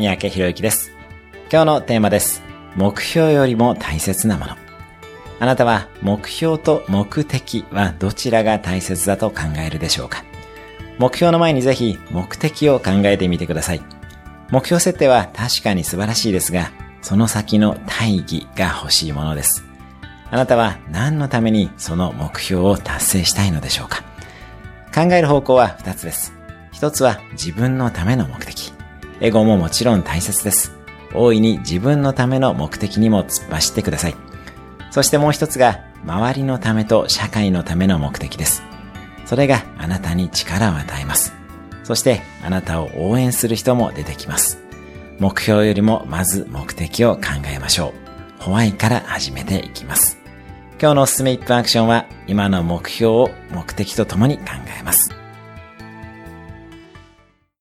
三宅博之です。今日のテーマです。目標よりも大切なもの。あなたは目標と目的はどちらが大切だと考えるでしょうか？目標の前にぜひ目的を考えてみてください。目標設定は確かに素晴らしいですが、その先の大義が欲しいものです。あなたは何のためにその目標を達成したいのでしょうか？考える方向は2つです。1つは自分のための目的。エゴももちろん大切です。大いに自分のための目的にも突っ走ってください。そしてもう一つが、周りのためと社会のための目的です。それがあなたに力を与えます。そしてあなたを応援する人も出てきます。目標よりもまず目的を考えましょう。ホワイから始めていきます。今日のおすすめ1分アクションは今の目標を目的とともに考えます。